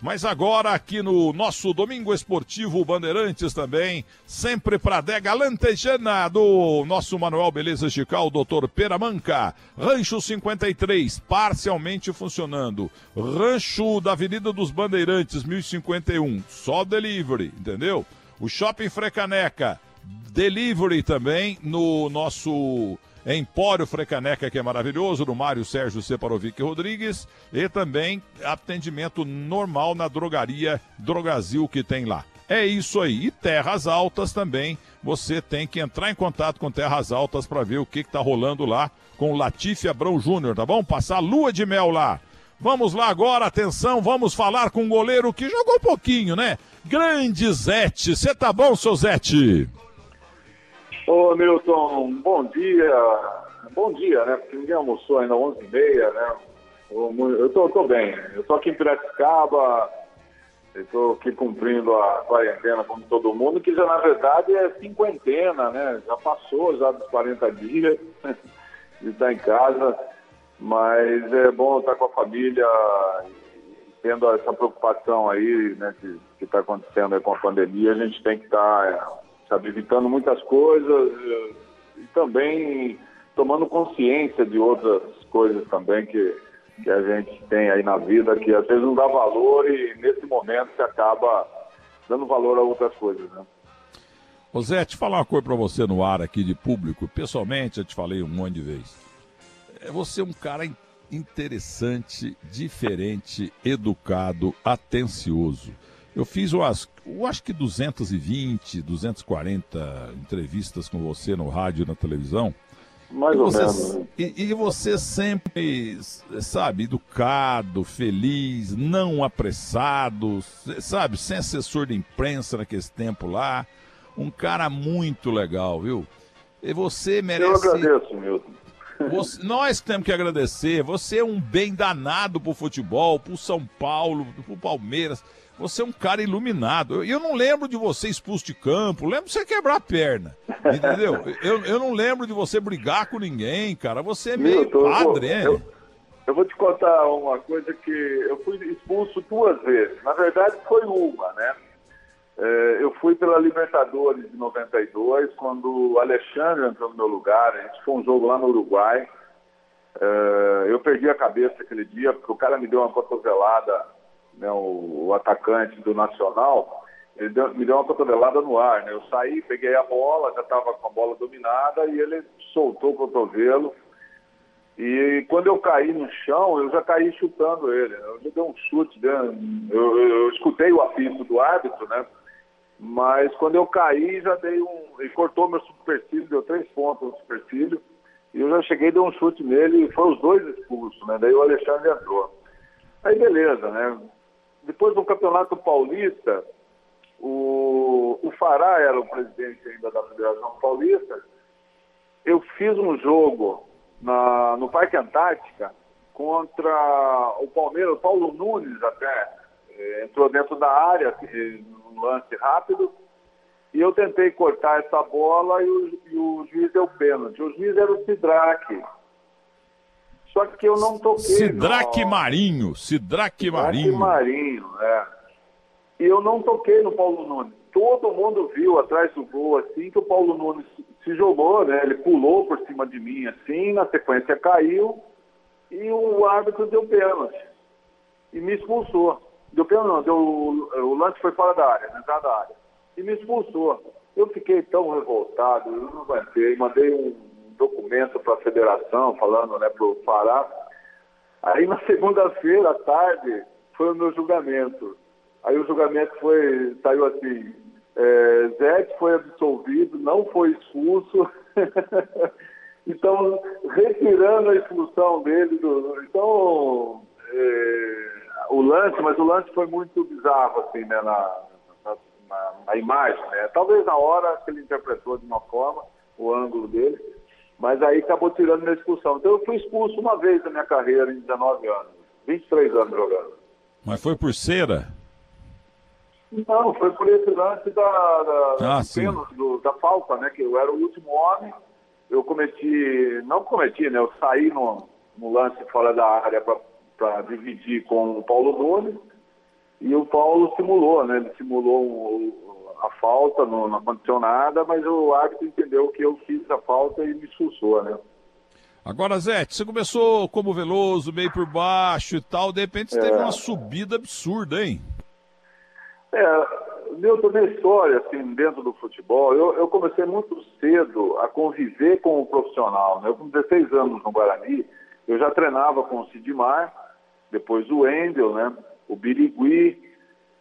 Mas agora aqui no nosso Domingo Esportivo Bandeirantes também, sempre para adega lantejana do nosso Manuel Beleza Chical, doutor Peramanca. Rancho 53, parcialmente funcionando. Rancho da Avenida dos Bandeirantes, 1051, só delivery, entendeu? O Shopping Frecaneca, delivery também no nosso Empório Frecaneca, que é maravilhoso, no Mário Sérgio Separovic Rodrigues, e também atendimento normal na drogaria Drogazil que tem lá. É isso aí. E Terras Altas também, você tem que entrar em contato com Terras Altas para ver o que está rolando lá com o Latife Abrão Júnior, tá bom? Passar lua de mel lá. Vamos lá agora, atenção, vamos falar com um goleiro que jogou pouquinho, né? Grande Zete. Você tá bom, seu Zete? Ô, Milton, bom dia. Bom dia, né? Porque ninguém almoçou ainda 11h30, né? Eu tô, tô bem. Eu tô aqui em Piracicaba, tô aqui cumprindo a quarentena como todo mundo, que já na verdade é cinquentena, né? Já passou já dos 40 dias de estar em casa, mas é bom estar com a família, tendo essa preocupação aí, né, que está acontecendo com a pandemia, a gente tem que estar sabe, evitando muitas coisas eh, e também tomando consciência de outras coisas também que, que a gente tem aí na vida, que às vezes não dá valor e nesse momento se acaba dando valor a outras coisas, né? Ô Zé, te falar uma coisa para você no ar aqui de público, pessoalmente eu te falei um monte de vezes. É você um cara interessante, diferente, educado, atencioso. Eu fiz umas, eu acho que 220, 240 entrevistas com você no rádio e na televisão. Mais e ou você, menos. né? E, e você sempre, sabe, educado, feliz, não apressado, sabe, sem assessor de imprensa naquele tempo lá. Um cara muito legal, viu? E você Eu merece. agradeço, Milton. Você- nós que temos que agradecer. Você é um bem danado pro futebol, pro São Paulo, pro Palmeiras. Você é um cara iluminado. Eu, eu não lembro de você expulso de campo, lembro de você quebrar a perna. Entendeu? Eu, eu não lembro de você brigar com ninguém, cara. Você é meio Milton, eu vou- padre, hein? eu- Eu vou te contar uma coisa que eu fui expulso duas vezes. Na verdade, foi uma, né? É, eu fui pela Libertadores de 92, quando o Alexandre entrou no meu lugar. A gente foi um jogo lá no Uruguai. É, eu perdi a cabeça aquele dia, porque o cara me deu uma cotovelada, né, o, o atacante do Nacional. Ele deu- me deu uma cotovelada no ar, né? Eu saí, peguei a bola, já estava com a bola dominada, e ele soltou o cotovelo. E quando eu caí no chão, eu já caí chutando ele. Eu já dei um chute, né? eu, eu- eu escutei o apito do árbitro, né? Mas quando eu caí, já dei um. Ele cortou meu supercílio, deu três pontos no supercílio. E eu já cheguei, dei um chute nele e foi os dois expulsos, né? Daí o Alexandre entrou. Aí beleza, né? Depois do Campeonato Paulista, o, o Fará era o presidente ainda da Federação Paulista. Eu fiz um jogo na, no Parque Antártica contra o Palmeiras, o Paulo Nunes até eh, entrou dentro da área, num lance rápido, e eu tentei cortar essa bola e o, e o juiz deu pênalti. O juiz era o Sidraque. Só que eu não toquei. Sidraque no- Marinho, Sidraque Marinho. Marinho, é. E eu não toquei no Paulo Nunes. Todo mundo viu atrás do gol, assim, que o Paulo Nunes se jogou, né? Ele pulou por cima de mim, assim, na sequência caiu e o árbitro deu pênalti. E me expulsou. Deu pênalti não, deu, o lance foi fora da área, na entrada da área. E me expulsou. Eu fiquei tão revoltado, eu não aguentei. Mandei um documento para a federação, falando, né, para o Pará. Aí na segunda-feira à tarde foi o meu julgamento. Aí o julgamento foi, saiu assim, é, Zé foi absolvido, não foi expulso. então, retirando a expulsão dele do. Então, é, o lance, mas o lance foi muito bizarro, assim, né, na, na, na- na imagem, né? Talvez na hora que ele interpretou de uma forma, o ângulo dele, mas aí acabou tirando minha expulsão. Então eu fui expulso uma vez na minha carreira, em 19 anos, 23 anos jogando. Mas foi por cera? Não, foi por esse lance da, da, Ah, do da falta, né? Que eu era o último homem, eu cometi, não cometi, né? Eu saí no, no lance fora da área para dividir com o Paulo Nunes E o Paulo simulou, né? Ele simulou a falta, não, não aconteceu nada, mas o árbitro entendeu que eu fiz a falta e me expulsou, né? Agora, Zé, você começou como Veloso, meio por baixo e tal, de repente você é. teve uma subida absurda, hein? É, meu, toda a história, assim, dentro do futebol, eu, eu, comecei muito cedo a conviver com o profissional, né? Eu com 16 anos no Guarani, eu já treinava com o Sidmar, depois o Wendel, né? O Birigui,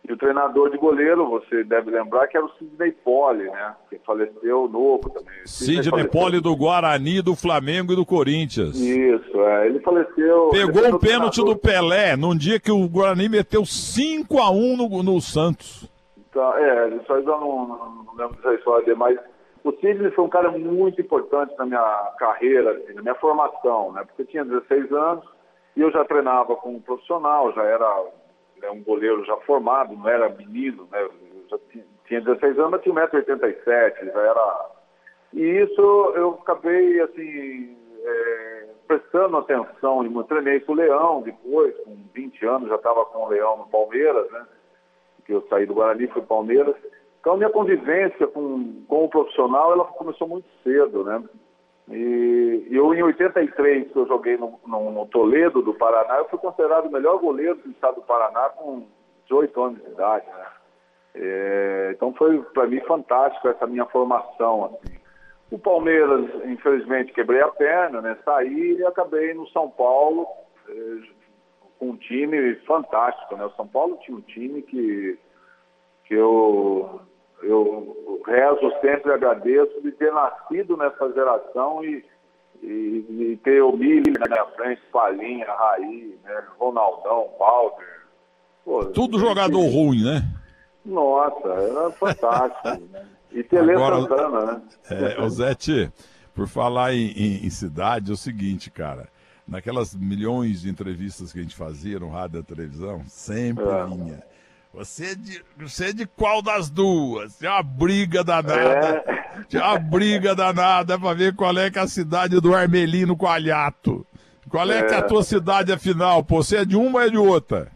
e o treinador de goleiro, você deve lembrar que era o Sidney Poli, né? Que faleceu novo também. Sidney Poli do Guarani, do Flamengo e do Corinthians. Isso, é. Ele faleceu. Pegou o um pênalti do Pelé num dia que o Guarani meteu 5 a 1 no, no Santos. Então, é, isso aí eu não, não, não lembro dessa história mas o Sidney foi um cara muito importante na minha carreira, assim, na minha formação, né? Porque eu tinha 16 anos e eu já treinava como profissional, já era né, um goleiro já formado, não era menino, né? Já tinha 16 anos, mas tinha 1,87m, já era. E isso eu acabei, assim, é, prestando atenção, e treinei com o Leão depois, com 20 anos, já estava com o Leão no Palmeiras, né? Que eu saí do Guarani, fui Palmeiras. Então, minha convivência com, com o profissional, ela começou muito cedo, né? E eu, em 83, que eu joguei no, no, no, Toledo, do Paraná, eu fui considerado o melhor goleiro do estado do Paraná com 18 anos de idade, né? É, então foi para mim fantástico essa minha formação. Assim. O Palmeiras, infelizmente, quebrei a perna, né? Saí e acabei no São Paulo é, com um time fantástico, né? O São Paulo tinha um time que, que eu eu rezo sempre, agradeço de ter nascido nessa geração e, e, e ter o Mili na minha frente, Palinha, Raí, né, Ronaldão, Balder. Pô, Tudo jogador ruim, né? Nossa, era fantástico. né? E Tele Agora, Santana, né? É, o Zete, por falar em, em, em cidade, é o seguinte, cara naquelas milhões de entrevistas que a gente fazia no rádio e televisão, sempre é. vinha. Você é de, você é de qual das duas? Tem uma briga danada. É. Tem uma briga danada pra ver qual é que é a cidade do Armelino Coalhato. Qual é, é que é a tua cidade afinal? Pô, você é de uma ou é de outra?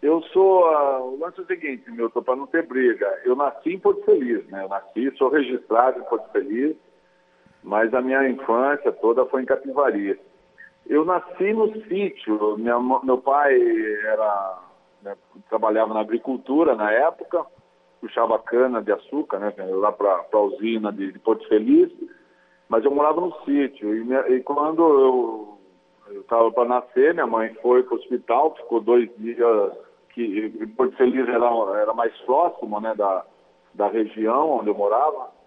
Eu sou. Uh, o lance é o seguinte, Milton, para não ter briga. Eu nasci em Porto Feliz, né? Eu nasci, sou registrado em Porto Feliz, mas a minha infância toda foi em Capivari. Eu nasci no sítio. Minha, meu pai era né, trabalhava na agricultura na época, puxava cana de açúcar, né, lá para a usina de, de, Porto Feliz, mas eu morava no sítio. E, minha, e quando eu estava para nascer, minha mãe foi para o hospital, ficou dois dias, que Porto Feliz era, era mais próximo né, da, da região onde eu morava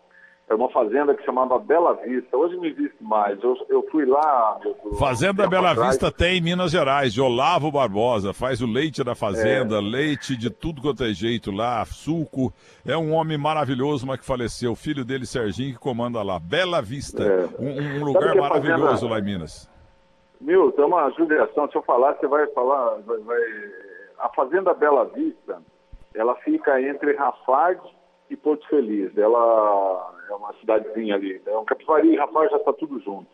era uma fazenda que chamava Bela Vista. Hoje não existe mais. Eu, eu fui lá. Meu, fazenda Bela atrás. Vista tem em Minas Gerais, de Olavo Barbosa. Faz o leite da fazenda, é. leite de tudo quanto é jeito lá, suco. É um homem maravilhoso, mas que faleceu. O filho dele, Serginho, que comanda lá. Bela Vista. É. Um, um, lugar maravilhoso fazenda... lá em Minas. Meu, tem uma judiação. Se eu falar, você vai falar. Vai, vai... A Fazenda Bela Vista, ela fica entre Rafard e Porto Feliz. Ela é uma cidadezinha ali. Um Capivari e Rafar já está tudo junto.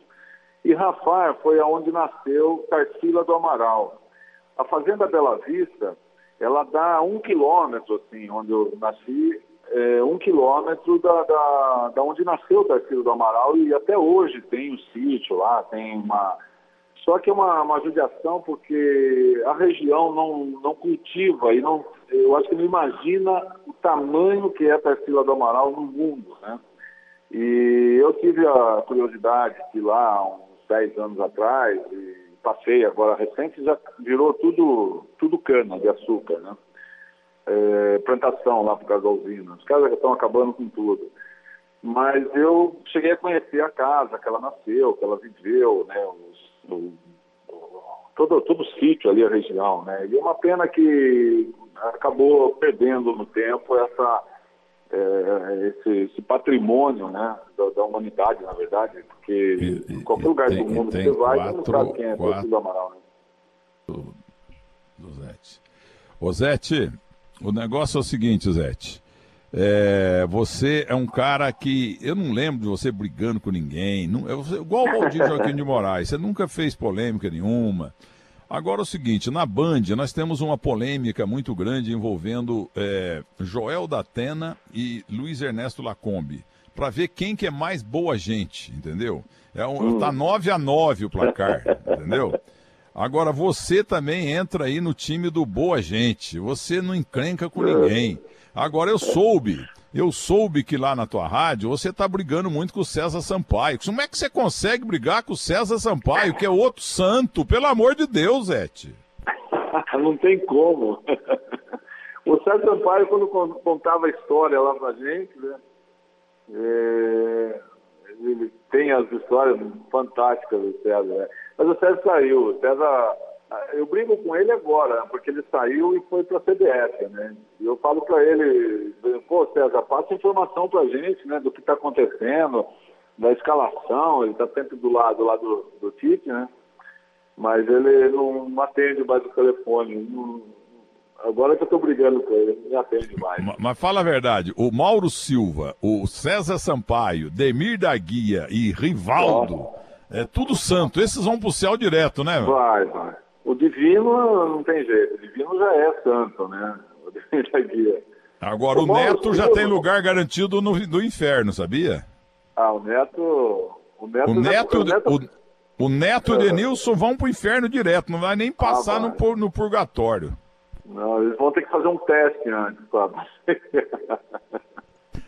E Rafar foi aonde nasceu Tarsila do Amaral. A Fazenda Bela Vista, ela dá um quilômetro, assim, onde eu nasci, é, um quilômetro da, da, da onde nasceu Tarsila do Amaral e até hoje tem um sítio lá, tem uma... Só que é uma, uma judiação porque a região não, não cultiva e não, eu acho que não imagina o tamanho que é a Tarsila do Amaral no mundo, né? E eu tive a curiosidade de ir lá uns 10 anos atrás, e passei agora recente, já virou tudo, tudo cana de açúcar, né? É, plantação lá por causa da usina. Os caras já estão acabando com tudo. Mas eu cheguei a conhecer a casa que ela nasceu, que ela viveu, né? Os, o, todo, todo o sítio ali, a região, né? E é uma pena que acabou perdendo no tempo essa é, esse, esse, patrimônio né, da, da, humanidade, na verdade, porque e, em qualquer lugar tem, do mundo que você vai, quatro, você não sabe quem é quatro, do Amaral. Né? Do, do Zete. Ô Zete, o negócio é o seguinte, Zete. É, você é um cara que. Eu não lembro de você brigando com ninguém. Não, é, igual o Valdir Joaquim de Moraes. Você nunca fez polêmica nenhuma. Agora é o seguinte, na Band nós temos uma polêmica muito grande envolvendo é, Joel da Atena e Luiz Ernesto Lacombe, para ver quem que é mais boa gente, entendeu? É um, hum. Tá 9 a 9 o placar, entendeu? Agora você também entra aí no time do boa gente. Você não encrenca com ninguém. Agora eu soube eu soube que lá na tua rádio você está brigando muito com o César Sampaio. Como é que você consegue brigar com o César Sampaio, que é outro santo? Pelo amor de Deus, Ete. Não tem como. O César Sampaio, quando contava a história lá pra gente, né? É... Ele tem as histórias fantásticas do César, né? Mas o César saiu. O César eu brigo com ele agora, porque ele saiu e foi para a CBF, né? E eu falo para ele, pô, César, passa informação para a gente, né, do que está acontecendo, da escalação, ele está sempre do lado, lá do, do Tite, né? Mas ele não atende mais o telefone. Não, agora que eu estou brigando com ele, ele não me atende mais. Mas, mas, fala a verdade, o Mauro Silva, o César Sampaio, Demir da Guia e Rivaldo, Nossa. é tudo santo. Esses vão pro céu direto, né? Vai, vai. O divino não tem jeito, o divino já é santo, né? O divino é guia. Agora, o, o Neto já tem lugar garantido no, no inferno, sabia? Ah, o Neto. O Neto, o Neto, o Neto, o, o Neto e o Denilson vão pro inferno direto, não vai nem passar ah, vai. no, no purgatório. Não, eles vão ter que fazer um teste antes, sabe?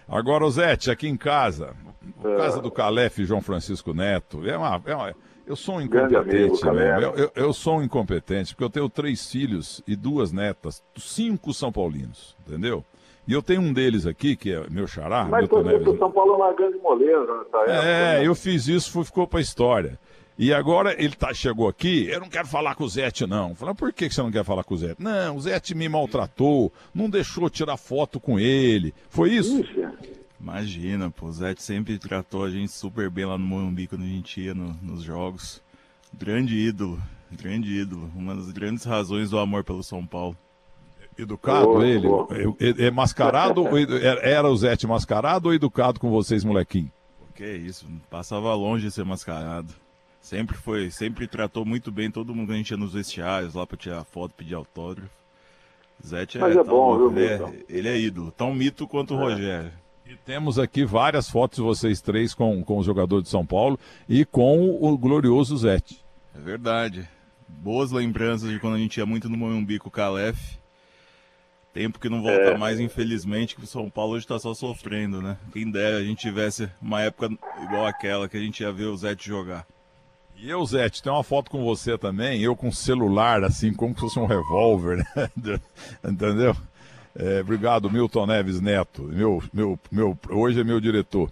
Agora, Zete, aqui em casa. Casa do Calef João Francisco Neto, é uma, é uma eu sou um incompetente, amigo, eu, eu, eu, sou um incompetente, porque eu tenho três filhos e duas netas, cinco São Paulinos, entendeu? E eu tenho um deles aqui, que é meu xará. Mas foi Neves. São Paulo é uma grande moleza nessa época. É, né? eu fiz isso, ficou pra história. E agora ele tá, chegou aqui, eu não quero falar com o Zete, não. Falei, por que você não quer falar com o Zete? Não, o Zete me maltratou, não deixou tirar foto com ele. Foi isso? Ixi. Imagina, pô, o Zé sempre tratou a gente super bem lá no Morumbi quando a gente ia no, nos jogos. Grande ídolo, grande ídolo. Uma das grandes razões do amor pelo São Paulo. Educado oh, ele? Oh. É, é, mascarado? era o Zete mascarado ou educado com vocês, molequinho? Que isso, passava longe de ser mascarado. Sempre foi, sempre tratou muito bem todo mundo que a gente ia nos vestiários lá pra tirar foto, pedir autógrafo. Zete Mas é, é bom, viu, ele, é, ele é ídolo, tão mito quanto o é. Rogério. E temos aqui várias fotos de vocês três com, com os jogadores de São Paulo e com o glorioso Zete. É verdade. Boas lembranças de quando a gente ia muito no Morumbi com o Calef. Tempo que não volta é. mais, infelizmente, que o São Paulo hoje está só sofrendo, né? Quem dera a gente tivesse uma época igual aquela que a gente ia ver o Zete jogar. E eu, Zete, tem uma foto com você também, eu com celular, assim, como se fosse um revólver, né? Entendeu? É, obrigado, Milton Neves Neto. Meu, meu, meu, hoje é meu diretor.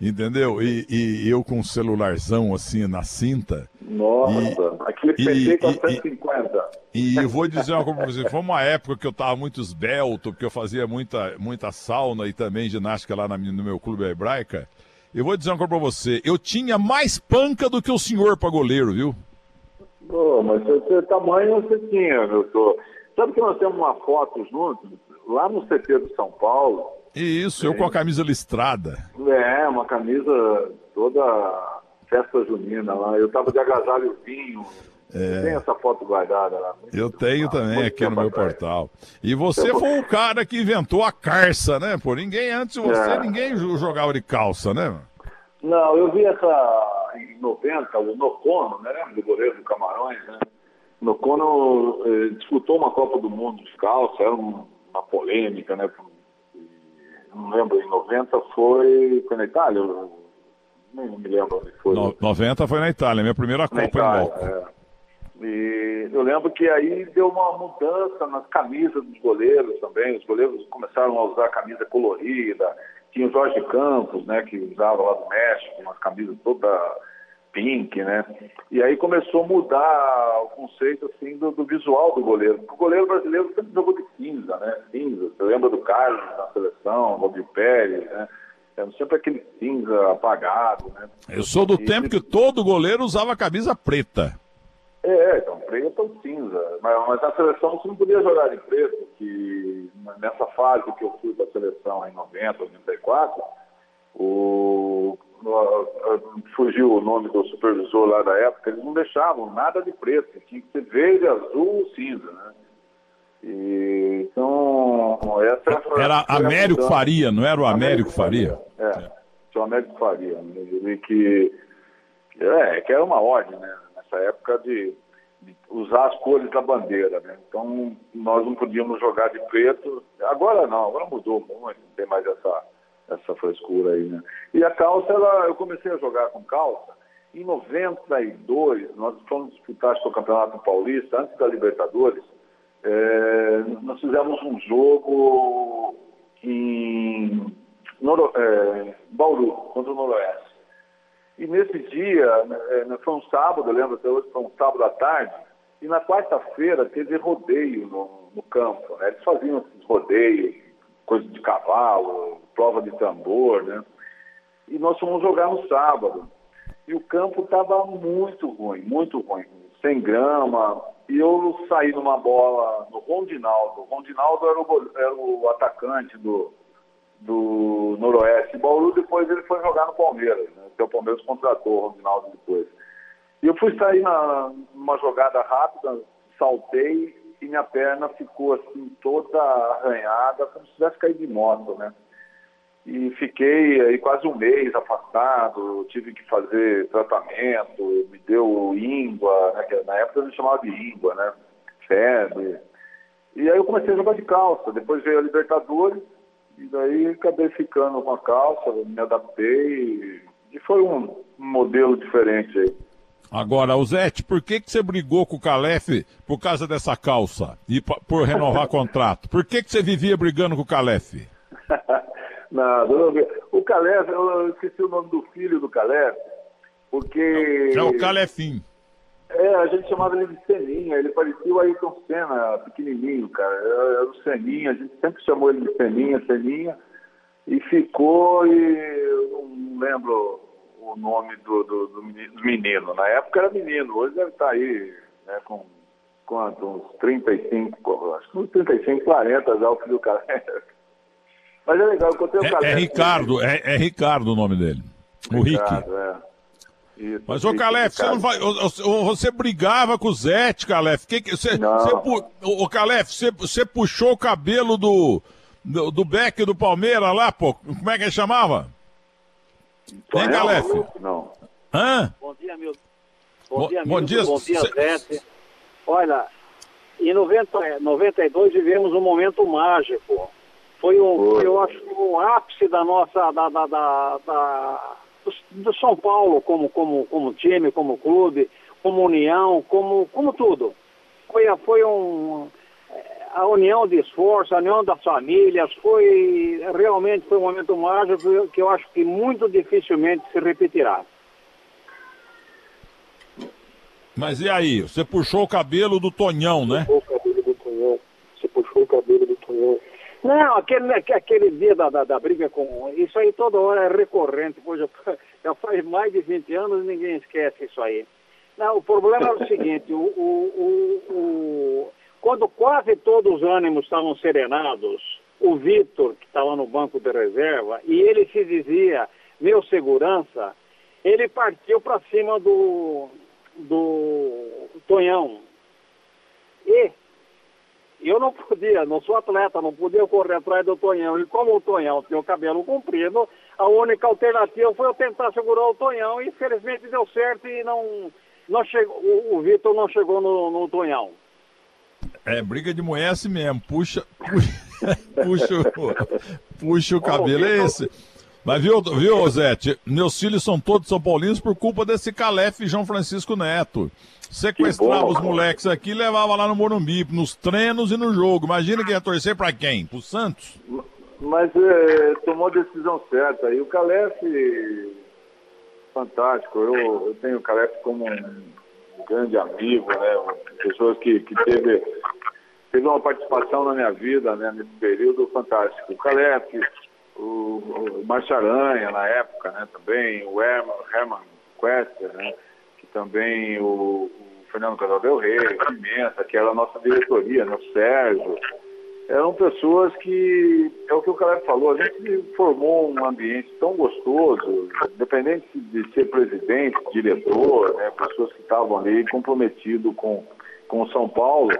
Entendeu? E, e eu com um celularzão assim na cinta. Nossa, e, aquele PT com 150. E, eu vou dizer uma coisa pra você: foi uma época que eu tava muito esbelto, porque eu fazia muita, muita sauna e também ginástica lá na, no meu clube hebraica. Eu vou dizer uma coisa pra você: eu tinha mais panca do que o senhor pra goleiro, viu? Oh, mas seu tamanho você tinha, meu senhor. Sabe que nós temos uma foto juntos? Lá no CT do São Paulo. Isso, eu com a camisa listrada. É, uma camisa toda festa junina lá. Eu tava de agasalho vinho. É. Tem essa foto guardada lá. Eu tenho também aqui no meu portal. E você foi o cara que inventou a carça, né? Por ninguém antes de você, é. ninguém jogava de calça, né? Não, eu vi essa em 90, o Nocono, né? Do goleiro do Camarões, né? Nocono eh, disputou uma Copa do Mundo de calça, era um uma polêmica, né? Não lembro, em 90 foi, foi na Itália? Não me lembro onde foi. No, 90 foi na Itália, minha primeira Copa Itália, em é. E eu lembro que aí deu uma mudança nas camisas dos goleiros também. Os goleiros começaram a usar camisa colorida. Tinha o Jorge Campos, né, que usava lá do México, umas camisas toda pink, né? E aí começou a mudar o conceito assim do, do visual do goleiro. O goleiro brasileiro sempre jogou de cinza, né? Cinza. Você lembra do Carlos na seleção, Valdir Pérez, né? É sempre aquele cinza apagado, né? Eu sou do e, tempo que todo goleiro usava camisa preta. É, então, preto ou cinza. Mas, mas na seleção você não podia jogar em preto, que nessa fase que eu fui da seleção em 90, 94, o fugiu o nome do supervisor lá da época, eles não deixavam nada de preto, tinha que ser verde, azul, cinza, né? E, então, essa foi, Era Américo Faria, não era o Américo, Américo Faria? Faria? É, tinha o Américo Faria. Né? Que, é, que era uma ordem, né? Nessa época de, de, usar as cores da bandeira, né? Então, nós não podíamos jogar de preto. Agora não, agora mudou muito, não tem mais essa, essa frescura aí, né? E a calça, ela, eu comecei a jogar com calça. Em 92, nós fomos disputar o Campeonato Paulista, antes da Libertadores, é, nós fizemos um jogo em Noro, é, Bauru, contra o Noroeste. E nesse dia, é, foi um sábado, eu lembro até hoje, foi um sábado à tarde, e na quarta-feira teve rodeio no, no campo. Né? Eles faziam esses rodeios, coisa de cavalo, prova de tambor, né? E nós fomos jogar no sábado. E o campo estava muito ruim, muito ruim, sem grama, e eu saí numa bola no Rondinaldo. O Rondinaldo era o, era o atacante do, do Noroeste. Bauru depois ele foi jogar no Palmeiras, né? o Palmeiras contratou o Rondinaldo depois. E eu fui sair na, numa jogada rápida, saltei e minha perna ficou assim toda arranhada, como se tivesse caído de moto, né? E fiquei aí quase um mês afastado, tive que fazer tratamento, me deu íngua, né, que na época eu chamava de íngua, né, febre. E aí eu comecei a jogar de calça, depois veio a Libertadores, e daí acabei ficando com a calça, me adaptei, e foi um, um modelo diferente aí. Agora, Zete, por que, que você brigou com o Calef por causa dessa calça e por renovar contrato? Por que, que você vivia brigando com o Calef? Nada. O Calef, eu esqueci o nome do filho do Calef, porque. É o Calefim. É, a gente chamava ele de Seninha, ele parecia o Ayrton Senna, pequenininho, cara. Era o Seninha, a gente sempre chamou ele de Seninha, Seninha, e ficou, e eu não lembro o nome do, do, do menino. Na época era menino, hoje deve estar aí, né, com quanto? Uns 35, acho que uns 35, 40 já o filho do cara. Mas é legal, eu contei o é, é Ricardo, é, é, Ricardo o nome dele. O Ricardo, Rick. É. Isso, Mas, ô Calef, você não vai. Você brigava com o Zete, Calef. Que, que, você, não. Você, ô, Calef, você, você puxou o cabelo do, do, do Beck do Palmeiras lá, pô. Como é que ele chamava? Hein, Calef? Não. Hã? Bom dia, meu. Bom, bom dia, Bom dia, bom dia Zete. Olha, em 90, 92 vivemos um momento mágico. Foi, um, foi eu acho, o ápice da nossa, da, da, da, da do, do, São Paulo como, como, como time, como clube, como união, como, como tudo. Foi, foi um, a união de esforço, a união das famílias, foi realmente foi um momento mágico que eu acho que muito dificilmente se repetirá. Mas e aí? Você puxou o cabelo do Tonhão, né? Puxou o cabelo do Tonhão. Você puxou o cabelo do Tonhão. Não, aquele, aquele dia da, da, da, briga com. Isso aí toda hora é recorrente, pois já, faz mais de 20 anos e ninguém esquece isso aí. Não, o problema é o seguinte, o, o, o, o, quando quase todos os ânimos estavam serenados, o Vitor, que estava no banco de reserva, e ele se dizia meu segurança, ele partiu para cima do, do Tonhão. E eu não podia, não sou atleta, não podia correr atrás do Tonhão. E como o Tonhão tinha o cabelo comprido, a única alternativa foi eu tentar segurar o Tonhão e infelizmente deu certo e não, não chegou, o, o Vitor não chegou no, no Tonhão. É, briga de mulher é assim mesmo, puxa, puxa, puxa, puxa o cabelo, é esse. Mas viu, viu, Zete? Meus filhos são todos São Paulinos por culpa desse Calef João Francisco Neto. Sequestrava os moleques aqui e levava lá no Morumbi, nos treinos e no jogo. Imagina que ia torcer para quem? Pro Santos? Mas é, tomou a decisão certa. E o Calef, fantástico. Eu, eu tenho o Calef como um grande amigo, né? Uma pessoa que, que teve, teve uma participação na minha vida, né? Nesse período fantástico. O Calef o, o Márcio Aranha na época, né, também, o Herman, Herman Quester, né, que também o, o Fernando Casal Del Rey, o Pimenta, que era a nossa diretoria, né, o Sérgio. eram pessoas que, é o que o Caleb falou, a gente formou um ambiente tão gostoso, independente de ser presidente, diretor, né, pessoas que estavam ali comprometidos com, com São Paulo,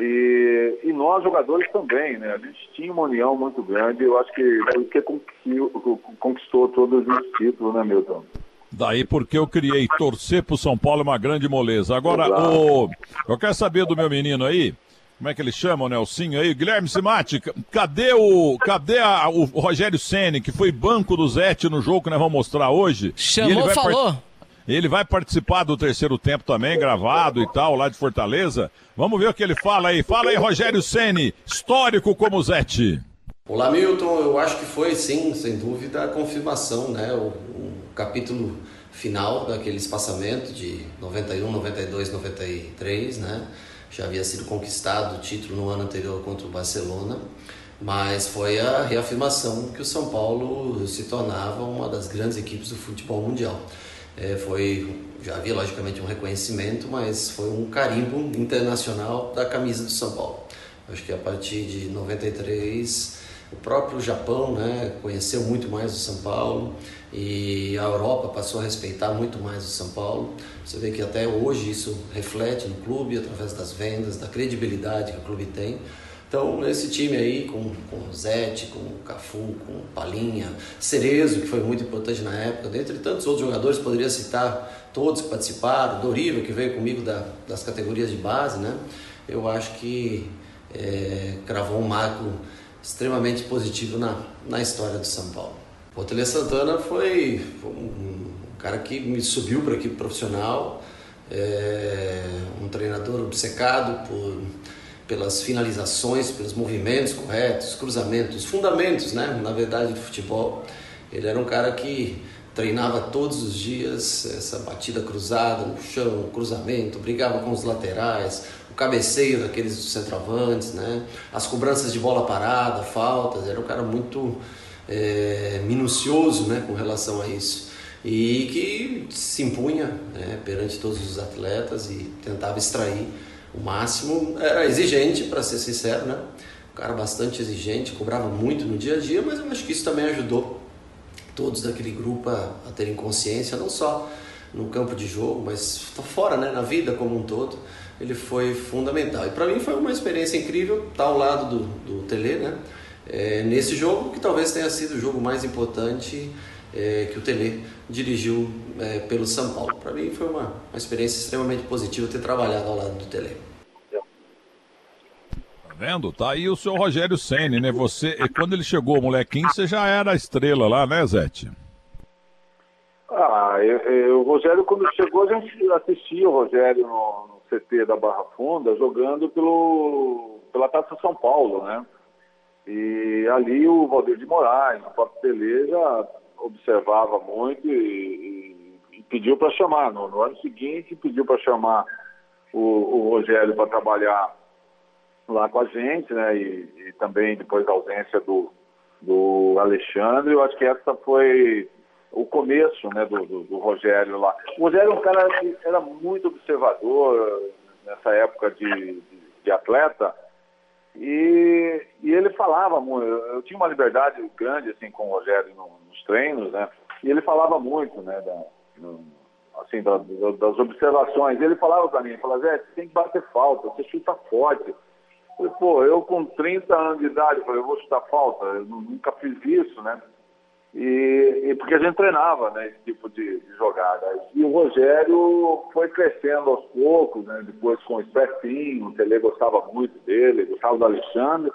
e, e, nós, jogadores, também, né? A gente tinha uma união muito grande, eu acho que foi o que conquistou, conquistou todos os títulos, né, Milton? Daí porque eu criei torcer pro São Paulo é uma grande moleza. Agora, o... eu quero saber do meu menino aí, como é que ele chama, o Nelsinho aí? Guilherme Simati, cadê o. Cadê a, o Rogério Ceni que foi banco do Zete no jogo que nós vamos mostrar hoje? Chamou, falou. Part... Ele vai participar do terceiro tempo também, gravado e tal, lá de Fortaleza. Vamos ver o que ele fala aí. Fala aí, Rogério Ceni, histórico como Zete. Olá, Milton. Eu acho que foi, sim, sem dúvida, a confirmação, né? O, o capítulo final daquele espaçamento de 91, 92, 93, né? já havia sido conquistado o título no ano anterior contra o Barcelona, mas foi a reafirmação que o São Paulo se tornava uma das grandes equipes do futebol mundial. É, foi já havia logicamente um reconhecimento, mas foi um carimbo internacional da camisa do São Paulo. Acho que a partir de 93 o próprio Japão né, conheceu muito mais o São Paulo e a Europa passou a respeitar muito mais o São Paulo. Você vê que até hoje isso reflete no clube através das vendas, da credibilidade que o clube tem. Então, esse time aí, com, com Zete, com Cafu, com Palinha, Cerezo, que foi muito importante na época, dentre tantos outros jogadores, poderia citar todos que participaram, Doriva, que veio comigo da, das categorias de base, né? Eu acho que é, cravou um marco extremamente positivo na, na história do São Paulo. O Tele Santana foi, foi um, cara que me subiu para a equipe profissional, é, um treinador obcecado por, pelas finalizações, pelos movimentos corretos, cruzamentos, fundamentos, né, na verdade, do futebol. Ele era um cara que treinava todos os dias essa batida cruzada no chão, cruzamento, brigava com os laterais, cabeceio daqueles centroavantes, né? As cobranças de bola parada, faltas, era um cara muito é, minucioso, né, com relação a isso e que se impunha né, perante todos os atletas e tentava extrair o máximo. Era exigente, para ser sincero, né? Um cara bastante exigente, cobrava muito no dia a dia, mas eu acho que isso também ajudou todos daquele grupo a, a terem consciência, não só no campo de jogo, mas fora, né, na vida como um todo ele foi fundamental. E para mim foi uma experiência incrível estar ao lado do, do Tele, né? É, nesse jogo que talvez tenha sido o jogo mais importante é, que o Tele dirigiu é, pelo São Paulo. Para mim foi uma, uma experiência extremamente positiva ter trabalhado ao lado do Tele. Tá vendo? Tá aí o seu Rogério Ceni, né? Você, quando ele chegou, molequinho, você já era a estrela lá, né, Zete? Ah, eu, eu, o Rogério, quando chegou, a gente assistia o Rogério no, CT da Barra Funda jogando pelo, pela Taça São Paulo, né? E ali o Valdir de Moraes, o próprio Tele já observava muito e pediu para chamar. No, no, ano seguinte, pediu para chamar o, o Rogério para trabalhar lá com a gente, né? E, e, também depois da ausência do, do Alexandre, eu acho que essa foi o começo né, do, do, do, Rogério lá. O Rogério é um cara que era muito observador nessa época de, de, de atleta e, e, ele falava muito. Eu tinha uma liberdade grande assim com o Rogério nos treinos, né? E ele falava muito, né? Da, assim, da, das observações. Ele falava para mim, falava, Zé, você tem que bater falta, você chuta forte. Eu falei, pô, eu com 30 anos de idade, eu, vou chutar falta, eu nunca fiz isso, né? E, e, porque a gente treinava né, esse tipo de, de jogadas. E o Rogério foi crescendo aos poucos, né, depois com o Espertinho, o Tele gostava muito dele, gostava do Alexandre,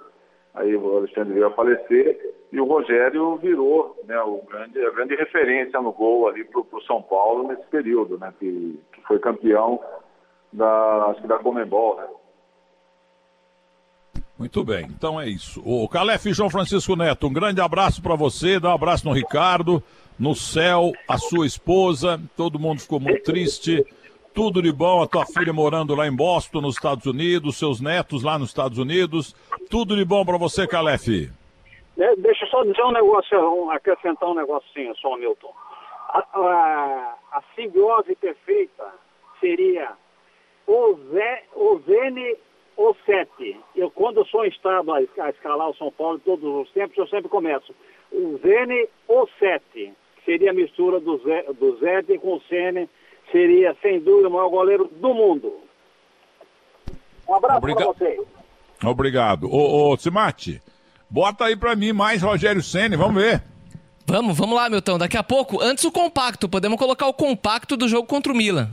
aí o Alexandre veio a falecer, e o Rogério virou né, o grande, a grande referência no gol ali para o São Paulo nesse período, né, que, que foi campeão da, acho que da Comembol, né? Muito bem, então é isso. O Calef João Francisco Neto, um grande abraço para você, dá um abraço no Ricardo, no céu, a sua esposa, todo mundo ficou muito triste. Tudo de bom, a tua filha morando lá em Boston, nos Estados Unidos, seus netos lá nos Estados Unidos. Tudo de bom para você, Calef. É, deixa eu só dizer um negócio, acrescentar um negocinho só, Milton. A, a, a simbiose perfeita seria o, Zé, o Zene ou 7. Eu, quando eu sou instado a, a escalar o São Paulo todos os tempos, eu sempre começo o Zene ou 7. Seria a mistura do, Zé, do Zete com o Sene. Seria, sem dúvida, o maior goleiro do mundo. Um abraço Obriga... para vocês. Obrigado. Ô, ô Simate, bota aí para mim mais Rogério Ceni, vamos ver. Vamos, vamos lá, Milton. Daqui a pouco, antes o compacto, podemos colocar o compacto do jogo contra o Milan.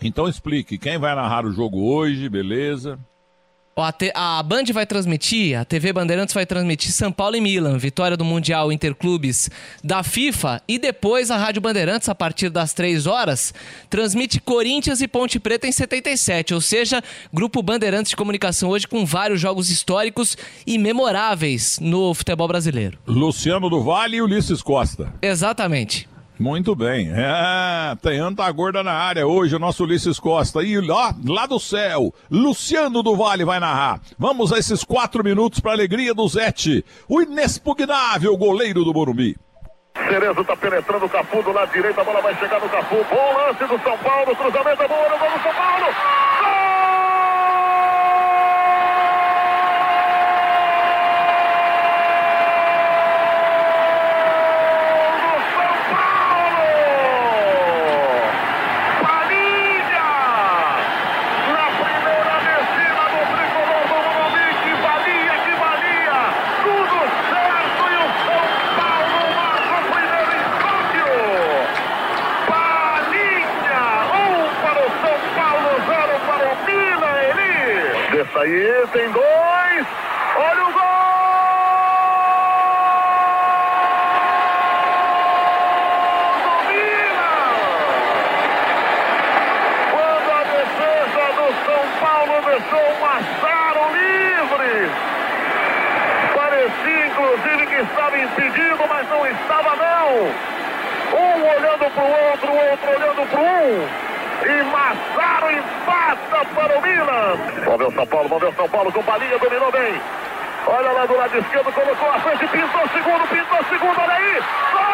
Então explique, quem vai narrar o jogo hoje, beleza? A, te, a Band vai transmitir, a TV Bandeirantes vai transmitir São Paulo e Milan, vitória do Mundial Interclubes da FIFA. E depois a Rádio Bandeirantes, a partir das 3 horas, transmite Corinthians e Ponte Preta em 77. Ou seja, Grupo Bandeirantes de Comunicação hoje com vários jogos históricos e memoráveis no futebol brasileiro. Luciano do Vale e Ulisses Costa. Exatamente. Muito bem. É, tem Anta Gorda na área hoje, o nosso Ulisses Costa. E lá, lá do céu, Luciano do Vale vai narrar. Vamos a esses quatro minutos para alegria do Zete, o inexpugnável goleiro do Morumbi. Cerezo está penetrando o Cafu do lado direito, a bola vai chegar no Cafu. Bom lance do São Paulo, cruzamento é bom, do São Paulo. Gol! aí, tem dois. Olha o gol! Domina! Quando a defesa do São Paulo deixou o Massaro livre. Parecia, inclusive, que estava impedido, mas não estava, não. Um olhando para o outro, o outro olhando para um. E Massaro empata para o Milan. O São Paulo, o São Paulo com balinha, dominou bem. Olha lá do lado esquerdo, colocou a frente, pintou segundo, pintou segundo, olha aí. Gol!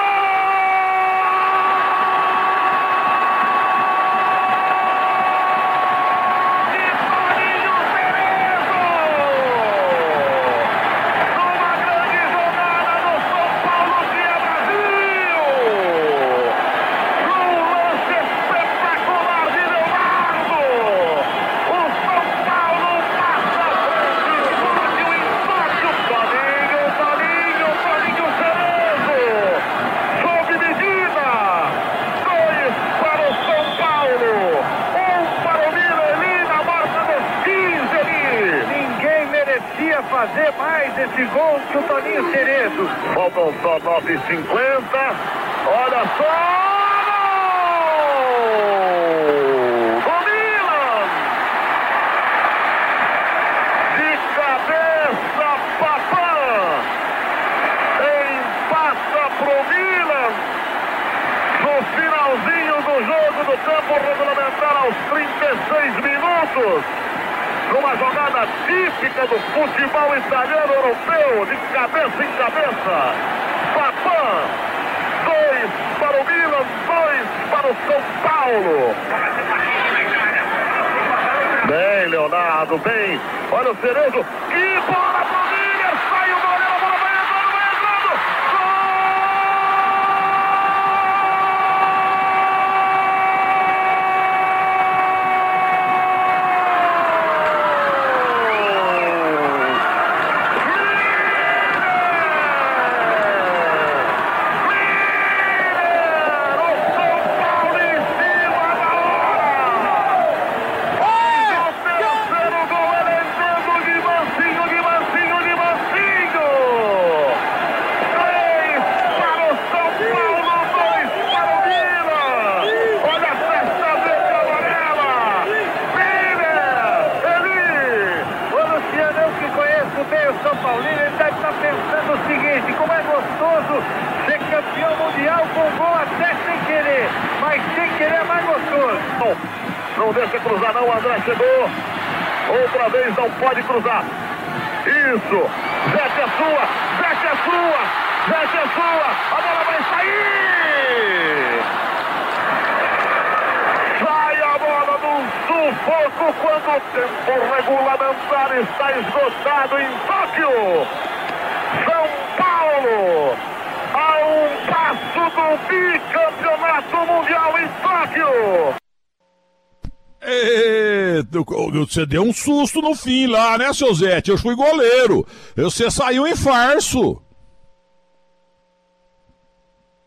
Esse gol que o Toninho Cerezo. Faltam só 9,50. Olha só! finalzinho do jogo do campo regulamentar aos 36 minutos numa jogada típica do futebol italiano europeu, de cabeça em cabeça. Papã, dois para o Milan, dois para o São Paulo. Bem, Leonardo, bem. Olha o Cerezo, que bola o Miller, sai o goleiro, a bola vai entrando, vai entrando. Não deixa cruzar não, o André chegou. Outra vez não pode cruzar. Isso. Zete é sua. Zete é sua. Zete é sua. A bola vai sair. Sai a bola do pouco quando o tempo regulamentar está esgotado em Tóquio. São Paulo, a um passo do bicampeonato mundial em Tóquio. Ê, Você deu um susto no fim lá, né, seu Zete? Eu fui goleiro. Você saiu em farso.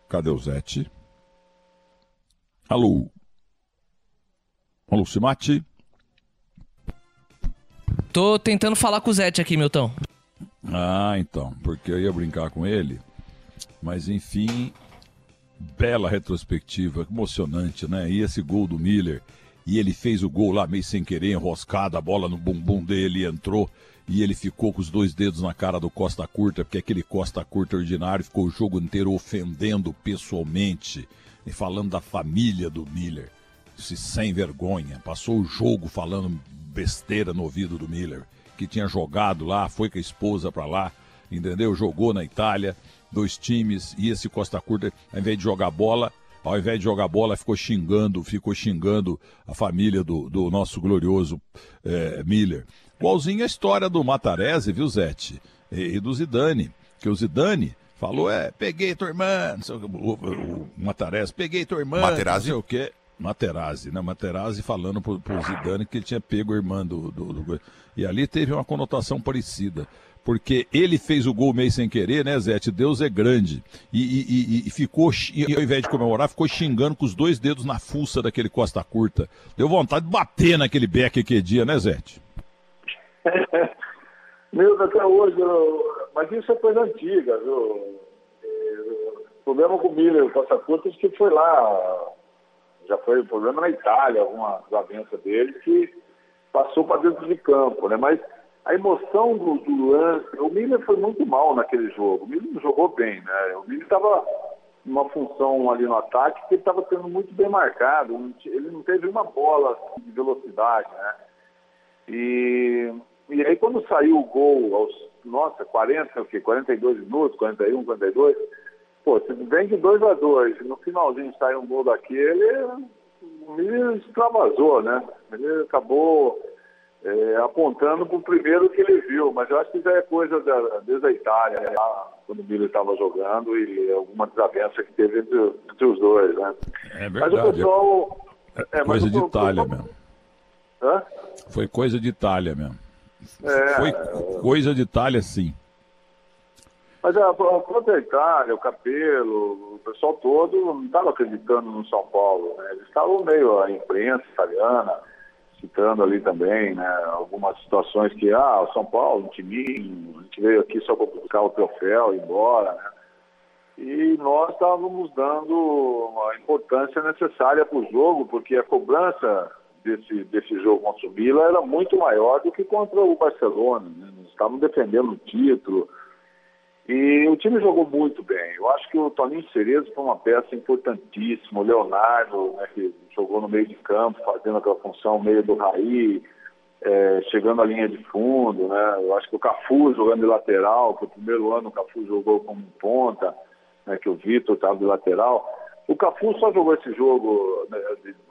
Cadê o Zete? Alô? Alô, Simate? Tô tentando falar com o Zete aqui, Milton. Ah, então, porque eu ia brincar com ele. Mas enfim, bela retrospectiva, emocionante, né? E esse gol do Miller, e ele fez o gol lá meio sem querer, enroscado, a bola no bumbum dele entrou, e ele ficou com os dois dedos na cara do Costa Curta, porque aquele Costa Curta ordinário ficou o jogo inteiro ofendendo pessoalmente, e falando da família do Miller. Se sem vergonha, passou o jogo falando besteira no ouvido do Miller, que tinha jogado lá, foi com a esposa pra lá, entendeu? Jogou na Itália, dois times, e esse Costa Curta, ao invés de jogar bola, ao invés de jogar bola, ficou xingando, ficou xingando a família do, do nosso glorioso é, Miller. Igualzinho a história do Matarese, viu, Zete? E, e, do Zidane. Que o Zidane falou, é, peguei tua irmã, o, o, Matarese, peguei tua irmã, Materazzi? não sei o quê. Materazzi, né? Materazzi falando pro, pro Zidane que ele tinha pego a irmã do, do, do... E ali teve uma conotação parecida porque ele fez o gol meio sem querer, né, Zete? Deus é grande. E, e, e, ficou, e ao invés de comemorar, ficou xingando com os dois dedos na fuça daquele Costa Curta. Deu vontade de bater naquele beck que dia, né, Zete? Meu, até hoje, eu... mas isso é coisa antiga, viu? O problema com o Miller, o Costa Curta, que foi lá, já foi um problema na Itália, alguma desavença dele, que passou para dentro de campo, né? Mas a emoção do, do, lance. O Miller foi muito mal naquele jogo. O Miller não jogou bem, né? O Miller estava numa função ali no ataque que ele estava sendo muito bem marcado. Ele não teve uma bola de velocidade, né? E, e aí quando saiu o gol aos, nossa, 40, o quê? 42 minutos, 41, 42, pô, se vem de 2 a 2 no finalzinho sai um gol daquele, o Miller extravasou, né? Ele acabou é, apontando para o primeiro que ele viu, mas eu acho que já é coisa da, desde a Itália, né? quando o Miller estava jogando e alguma desavença que teve entre, entre, os dois, né? É verdade. Mas o pessoal... É, coisa de Itália mesmo. Hã? Foi coisa de Itália mesmo. É, Foi coisa de Itália, sim. Mas a, a própria Itália, o Capelo, o pessoal todo não estava acreditando no São Paulo. Né? Eles estavam meio a imprensa italiana, citando ali também, né, algumas situações que, ah, o São Paulo, um timinho, a gente veio aqui só para buscar o troféu e ir embora, né? E nós estávamos dando a importância necessária para o jogo, porque a cobrança desse, desse jogo contra o Milan era muito maior do que contra o Barcelona. Né? Nós estávamos defendendo o título, e o time jogou muito bem. Eu acho que o Toninho Cerezo foi uma peça importantíssima. O Leonardo, né, que jogou no meio de campo, fazendo aquela função meio do Raí, é, chegando à linha de fundo. Né? Eu acho que o Cafu jogando de lateral, que o primeiro ano o Cafu jogou como ponta, né, que o Vitor estava de lateral. O Cafu só jogou esse jogo né,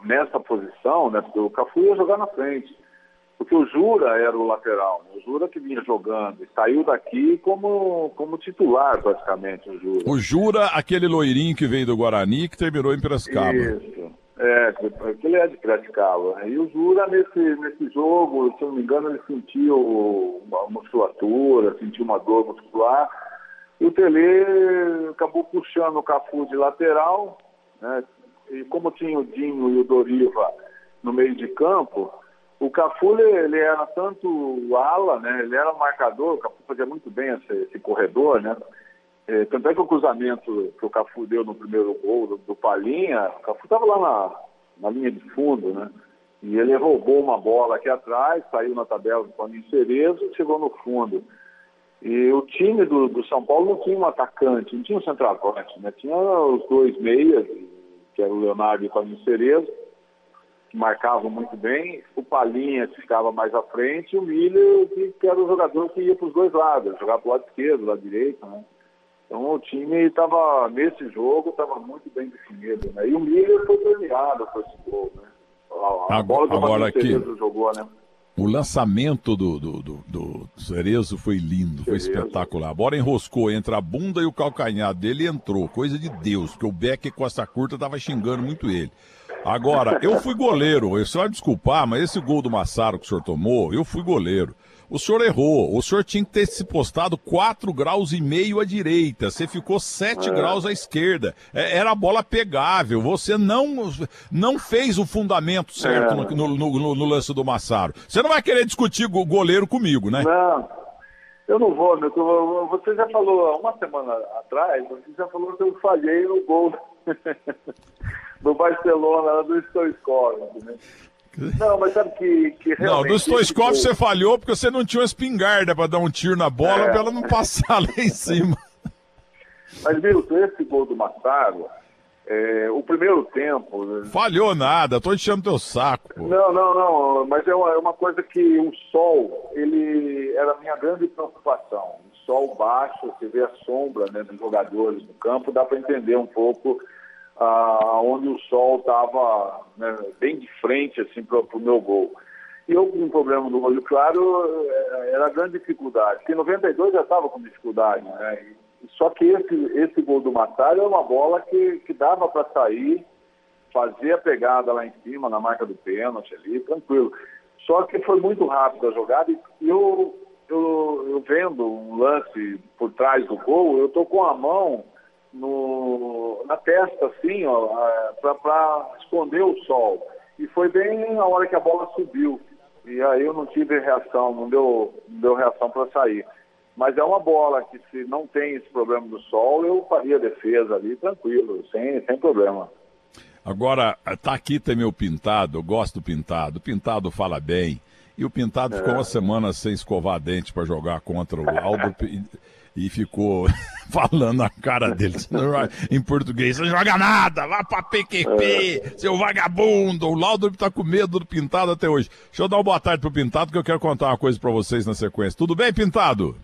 nessa posição, né, porque o Cafu ia jogar na frente. Porque o Jura era o lateral, o Jura que vinha jogando, e saiu daqui como, como titular praticamente, o Jura. O Jura, aquele loirinho que veio do Guarani, que terminou em Piracicaba. Isso, é, aquele é de Piracicaba. Né? E o Jura, nesse, nesse jogo, se eu não me engano, ele sentiu uma musculatura, sentiu uma dor muscular, e o Tele acabou puxando o Cafu de lateral, né? e como tinha o Dinho e o Doriva no meio de campo, o Cafu, ele era tanto ala, né? Ele era marcador, o Cafu fazia muito bem esse, esse corredor, né? É, tanto é que o cruzamento que o Cafu deu no primeiro gol do, do Palinha, o Cafu estava lá na, na linha de fundo, né? E ele roubou uma bola aqui atrás, saiu na tabela do Palinha Cerezo chegou no fundo. E o time do, do, São Paulo não tinha um atacante, não tinha um centroavante, né? Tinha os dois meias, que era o Leonardo e o Palinha Cerezo que marcavam muito bem, o Palinha que ficava mais à frente, e o Miller que, que era o jogador que ia para os dois lados, jogava para o lado esquerdo, lado direito, né? Então o time estava, nesse jogo, estava muito bem definido, né? E o Miller foi premiado por esse gol, né? a, a bola agora. Cerezo jogou, né? O lançamento do, do, do, do Cerezo foi lindo, foi Cerezo. espetacular. A bola enroscou entre a bunda e o calcanhar dele e entrou. Coisa de Deus, porque o Beck Costa Curta tava xingando muito ele. Agora, eu fui goleiro, você vai desculpar, mas esse gol do Massaro que o senhor tomou, eu fui goleiro. O senhor errou, o senhor tinha que ter se postado 4 graus e meio à direita, você ficou 7 graus à esquerda. É, era a bola pegável, você não, não fez o fundamento certo É. no, no- no- no lance do Massaro. Você não vai querer discutir go- goleiro comigo, né? Não, eu não vou, meu. eu- Você já falou há uma semana atrás, você já falou que eu falhei no gol do Barcelona, do Stoichkov, né? Não, mas sabe que, que Não, realmente... do esse Stoichkov você falhou porque você não tinha uma espingarda pra dar um tiro na bola É. pra ela não passar lá em cima. Mas, Milton, esse gol do Massaro, é, o primeiro tempo... Falhou nada, tô enchendo teu saco, pô. Não, não, não, mas é uma, é uma coisa que o sol, ele era a minha grande preocupação. O sol baixo, você vê a sombra né, dos jogadores no campo, dá para entender um pouco ah, onde o sol estava né, bem de frente assim, para o meu gol. E eu com um problema no olho claro, eh, era grande dificuldade. Porque em 92 já estava com dificuldade, né? Só que esse, esse gol do Matário é uma bola que, que dava para sair, fazer a pegada lá em cima, na marca do pênalti ali, tranquilo. Só que foi muito rápido a jogada e eu, eu, eu vendo um lance por trás do gol, eu tô com a mão no, na testa, assim, ó, para esconder o sol. E foi bem na hora que a bola subiu. E aí eu não tive reação, não deu, não deu reação para sair. Mas é uma bola que se não tem esse problema do sol, eu faria a defesa ali tranquilo, sem, sem problema. Agora, tá aqui também o Pintado, eu gosto do Pintado. O Pintado fala bem. E o Pintado ficou uma semana sem escovar dente pra jogar contra o Aldo e, ficou falando na cara dele "Você não joga- em português: Você não joga nada, vá pra PQP, seu vagabundo. O Laudo tá com medo do Pintado até hoje. Deixa eu dar uma boa tarde pro Pintado que eu quero contar uma coisa pra vocês na sequência. Tudo bem, Pintado?